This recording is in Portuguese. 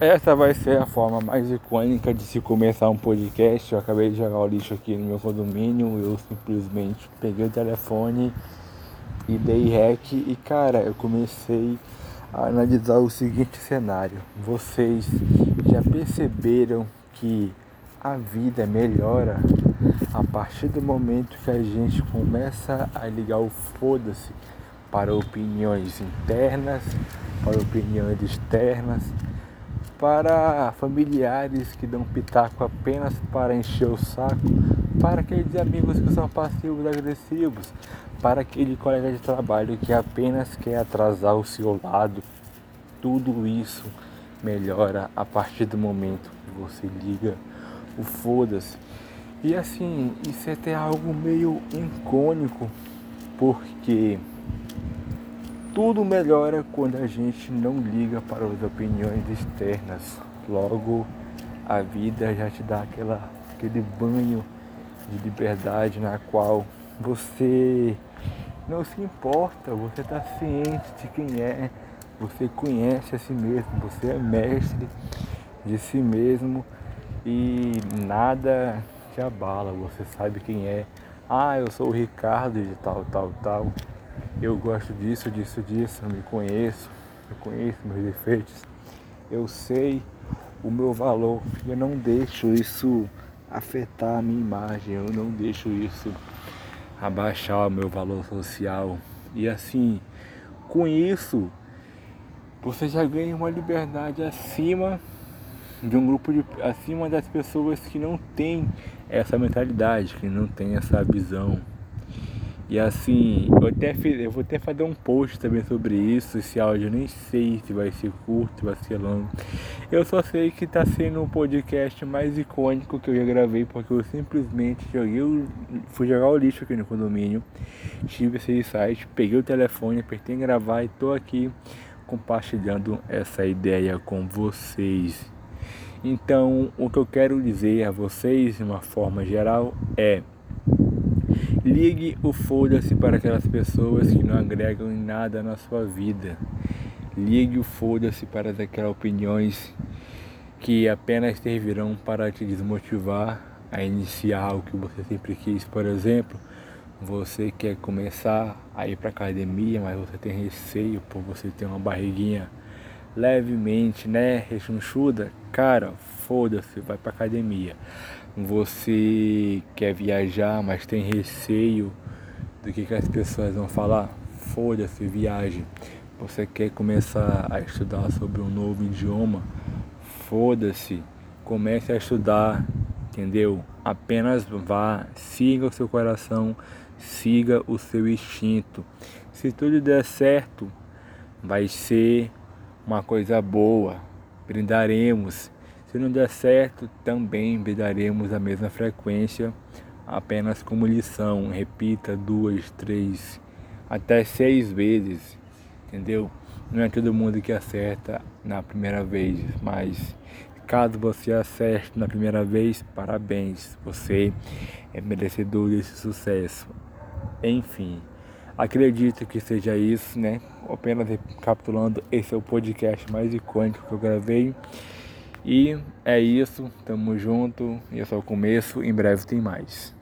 Essa vai ser a forma mais icônica de se começar um podcast. Eu acabei de jogar o lixo aqui no meu condomínio. Eu simplesmente peguei o telefone e dei rec. E cara, eu comecei a analisar o seguinte cenário: vocês já perceberam que a vida melhora a partir do momento que a gente começa a ligar o foda-se para opiniões internas, para opiniões externas? Para familiares que dão pitaco apenas para encher o saco, para aqueles amigos que são passivos agressivos, para aquele colega de trabalho que apenas quer atrasar o seu lado. Tudo isso melhora a partir do momento que você liga o foda-se. E assim, isso é até algo meio icônico, porque tudo melhora quando a gente não liga para as opiniões externas. Logo, a vida já te dá aquela, aquele banho de liberdade na qual você não se importa, você está ciente de quem é, você conhece a si mesmo, você é mestre de si mesmo e nada te abala, você sabe quem é. Ah, eu sou o Ricardo de tal, tal, tal eu gosto disso, disso, disso, eu me conheço, eu conheço meus defeitos, eu sei o meu valor, eu não deixo isso afetar a minha imagem, eu não deixo isso abaixar o meu valor social. E assim, com isso, você já ganha uma liberdade acima de um grupo de acima das pessoas que não tem essa mentalidade, que não tem essa visão. E assim, eu até fiz, eu vou até fazer um post também sobre isso. Esse áudio eu nem sei se vai ser curto, vai ser longo. Eu só sei que está sendo o podcast mais icônico que eu já gravei, porque eu simplesmente joguei, fui jogar o lixo aqui no condomínio, tive esse site, peguei o telefone, apertei em gravar e tô aqui compartilhando essa ideia com vocês. Então, o que eu quero dizer a vocês, de uma forma geral, é Ligue o foda-se para aquelas pessoas que não agregam nada na sua vida. Ligue o foda-se para aquelas opiniões que apenas servirão para te desmotivar a iniciar o que você sempre quis. Por exemplo, você quer começar a ir para academia, mas você tem receio por você ter uma barriguinha levemente, né, rechonchuda. Cara, foda-se, vai para academia você quer viajar, mas tem receio do que, que as pessoas vão falar, foda-se, viagem. Você quer começar a estudar sobre um novo idioma, foda-se, comece a estudar, entendeu? Apenas vá, siga o seu coração, siga o seu instinto. Se tudo der certo, vai ser uma coisa boa. Brindaremos se não der certo, também daremos a mesma frequência, apenas como lição. Repita duas, três, até seis vezes, entendeu? Não é todo mundo que acerta na primeira vez, mas caso você acerte na primeira vez, parabéns, você é merecedor desse sucesso. Enfim, acredito que seja isso, né? Apenas recapitulando, esse é o podcast mais icônico que eu gravei. E é isso, tamo junto, esse é o começo, em breve tem mais.